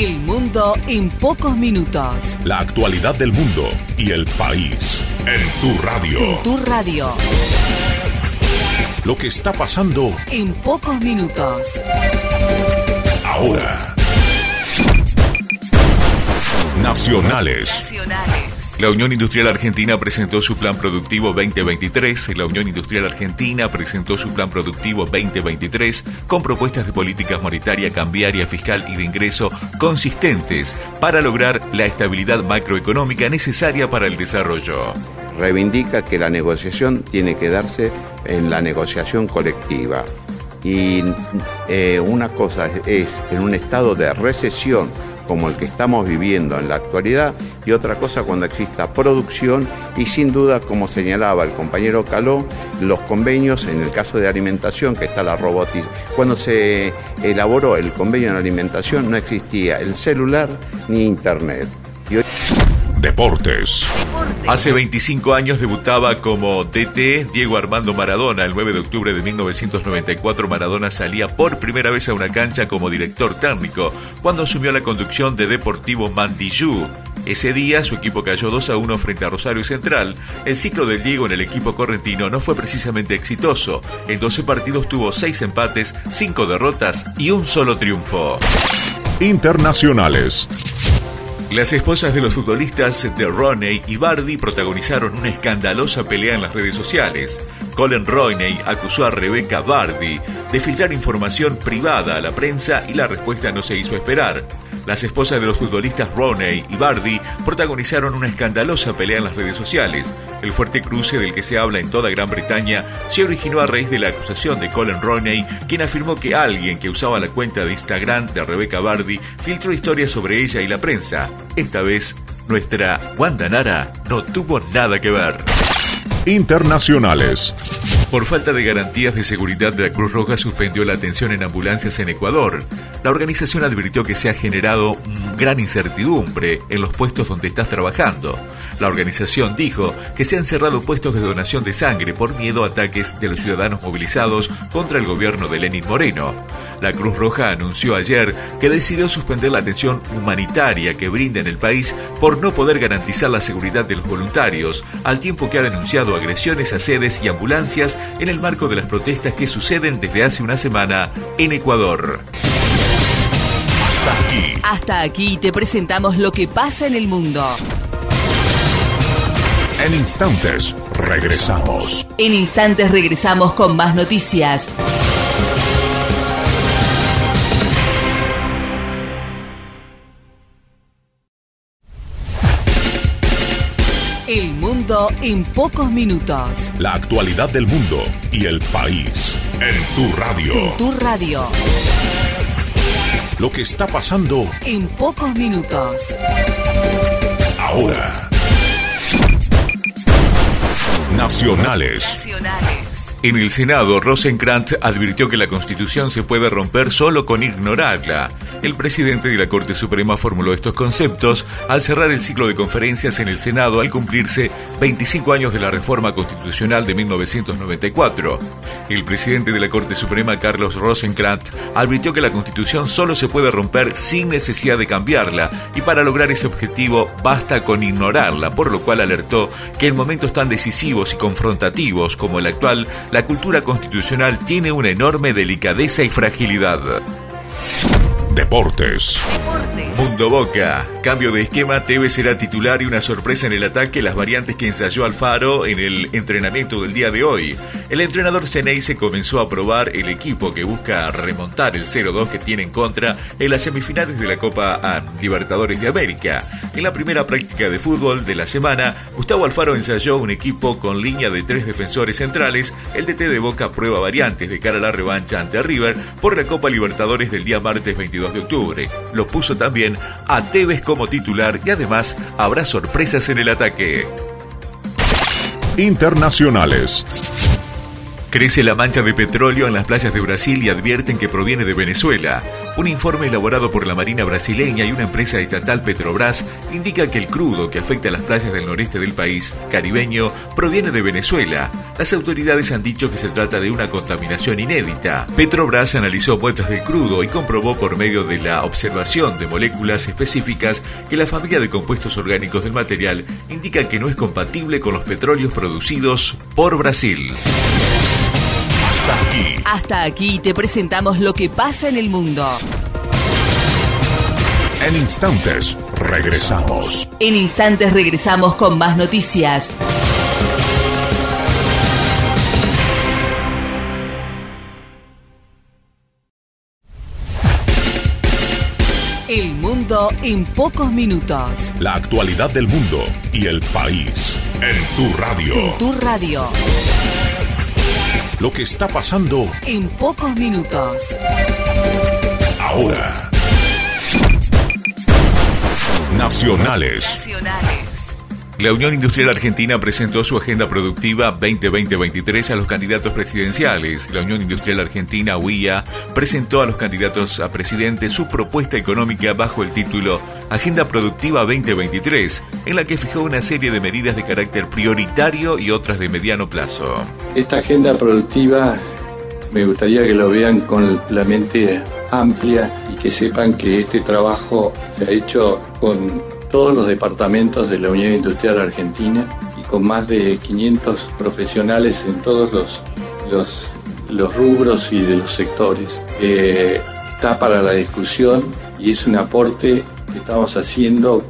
El mundo en pocos minutos. La actualidad del mundo y el país en tu radio. En tu radio. Lo que está pasando En pocos minutos. ahora. Nacionales. Nacionales. La Unión Industrial Argentina presentó su Plan Productivo 2023. La Unión Industrial Argentina presentó su Plan Productivo 2023 con propuestas de políticas monetaria, cambiaria, fiscal y de ingreso consistentes para lograr la estabilidad macroeconómica necesaria para el desarrollo. reivindica que la negociación tiene que darse en la negociación colectiva. Y eh, una cosa es, es en un estado de recesión como el que estamos viviendo en la actualidad y otra cosa cuando exista producción y sin duda, como señalaba el compañero Caló, los convenios en el caso de alimentación que está la robotización. Cuando se elaboró el convenio en alimentación no existía el celular ni internet. Deportes. Hace 25 años debutaba como DT Diego Armando Maradona. El 9 de octubre de 1994 Maradona salía por primera vez a una cancha como director técnico cuando asumió la conducción de Deportivo Mandillú. Ese día su equipo cayó 2 a 1 frente a Rosario Central. El ciclo del Diego en el equipo correntino no fue precisamente exitoso. En 12 partidos tuvo 6 empates, 5 derrotas y un solo triunfo. Internacionales. Las esposas de los futbolistas de Roney y Bardi protagonizaron una escandalosa pelea en las redes sociales. Colin Roney acusó a Rebecca Bardi de filtrar información privada a la prensa y la respuesta no se hizo esperar. Las esposas de los futbolistas Roney y Bardi protagonizaron una escandalosa pelea en las redes sociales. El fuerte cruce del que se habla en toda Gran Bretaña se originó a raíz de la acusación de Colin Roney, quien afirmó que alguien que usaba la cuenta de Instagram de Rebecca Bardi filtró historias sobre ella y la prensa. Esta vez, nuestra Wanda Nara no tuvo nada que ver. Internacionales. Por falta de garantías de seguridad, la Cruz Roja suspendió la atención en ambulancias en Ecuador. La organización advirtió que se ha generado gran incertidumbre en los puestos donde estás trabajando. La organización dijo que se han cerrado puestos de donación de sangre por miedo a ataques de los ciudadanos movilizados contra el gobierno de Lenin Moreno. La Cruz Roja anunció ayer que decidió suspender la atención humanitaria que brinda en el país por no poder garantizar la seguridad de los voluntarios, al tiempo que ha denunciado agresiones a sedes y ambulancias en el marco de las protestas que suceden desde hace una semana en Ecuador. Hasta aquí. Hasta aquí te presentamos lo que pasa en el mundo. En instantes, regresamos. En instantes regresamos con más noticias. El mundo en pocos minutos. La actualidad del mundo y el país en tu radio. En tu radio. Lo que está pasando En pocos minutos. ahora. Nacionales. Nacionales. En el Senado, Rosenkrantz advirtió que la Constitución se puede romper solo con ignorarla. El presidente de la Corte Suprema formuló estos conceptos al cerrar el ciclo de conferencias en el Senado al cumplirse 25 años de la reforma constitucional de 1994. El presidente de la Corte Suprema, Carlos Rosenkrantz, advirtió que la Constitución solo se puede romper sin necesidad de cambiarla y para lograr ese objetivo basta con ignorarla, por lo cual alertó que en momentos tan decisivos y confrontativos como el actual, la cultura constitucional tiene una enorme delicadeza y fragilidad. Deportes. Mundo Boca. Cambio de esquema, Tevez será titular y una sorpresa en el ataque, las variantes que ensayó Alfaro en el entrenamiento del día de hoy. El entrenador Ceney se comenzó a probar el equipo que busca remontar el 0-2 que tiene en contra en las semifinales de la Copa ah, Libertadores de América. En la primera práctica de fútbol de la semana, Gustavo Alfaro ensayó un equipo con línea de tres defensores centrales. El DT de Boca prueba variantes de cara a la revancha ante River por la Copa Libertadores del día martes 22 de octubre. Lo puso también a Tevez como titular y además habrá sorpresas en el ataque. Internacionales. Crece la mancha de petróleo en las playas de Brasil y advierten que proviene de Venezuela. Un informe elaborado por la Marina brasileña y una empresa estatal Petrobras indica que el crudo que afecta a las playas del noreste del país caribeño proviene de Venezuela. Las autoridades han dicho que se trata de una contaminación inédita. Petrobras analizó muestras del crudo y comprobó por medio de la observación de moléculas específicas que la familia de compuestos orgánicos del material indica que no es compatible con los petróleos producidos por Brasil. Hasta aquí. Hasta aquí te presentamos lo que pasa en el mundo. En instantes, regresamos. En instantes regresamos con más noticias. El mundo en pocos minutos. La actualidad del mundo y el país en tu radio. En tu radio. Lo que está pasando En pocos minutos. ahora. Nacionales. Nacionales. La Unión Industrial Argentina presentó su agenda productiva 2020-23 a los candidatos presidenciales. La Unión Industrial Argentina, UIA, presentó a los candidatos a presidente su propuesta económica bajo el título Agenda Productiva 2023, en la que fijó una serie de medidas de carácter prioritario y otras de mediano plazo. Esta agenda productiva me gustaría que lo vean con la mente amplia y que sepan que este trabajo se ha hecho con todos los departamentos de la Unión Industrial Argentina y con más de 500 profesionales en todos los, los, rubros y de los sectores. Eh, está para la discusión y es un aporte que estamos haciendo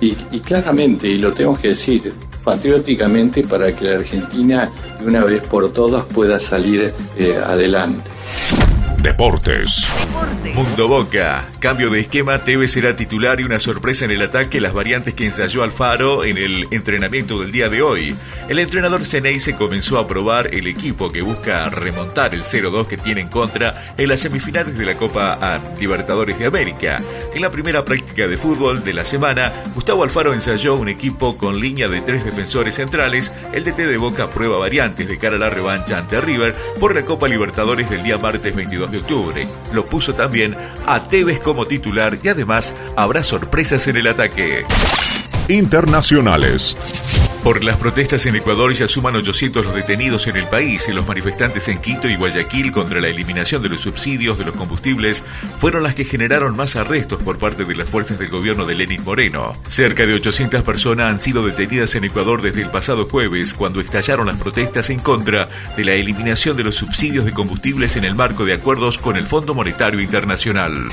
y, y claramente, y lo tenemos que decir, patrióticamente para que la Argentina de una vez por todas pueda salir eh, adelante. Deportes. Mundo Boca. Cambio de esquema, Tevez será titular y una sorpresa en el ataque, las variantes que ensayó Alfaro en el entrenamiento del día de hoy. El entrenador Ceney se comenzó a probar el equipo que busca remontar el 0-2 que tiene en contra en las semifinales de la Copa Libertadores de América. En la primera práctica de fútbol de la semana, Gustavo Alfaro ensayó un equipo con línea de tres defensores centrales. El DT de Boca prueba variantes de cara a la revancha ante River por la Copa Libertadores del día martes 22 de octubre. Lo puso también a Tevez como titular y además habrá sorpresas en el ataque. Internacionales. Por las protestas en Ecuador ya suman 800 los detenidos en el país los manifestantes en Quito y Guayaquil contra la eliminación de los subsidios de los combustibles fueron las que generaron más arrestos por parte de las fuerzas del gobierno de Lenin Moreno. Cerca de 800 personas han sido detenidas en Ecuador desde el pasado jueves cuando estallaron las protestas en contra de la eliminación de los subsidios de combustibles en el marco de acuerdos con el Fondo Monetario Internacional.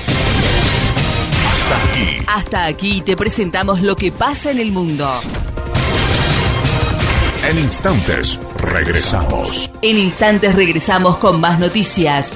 Hasta aquí. Hasta aquí te presentamos lo que pasa en el mundo. En instantes, regresamos. En instantes regresamos con más noticias.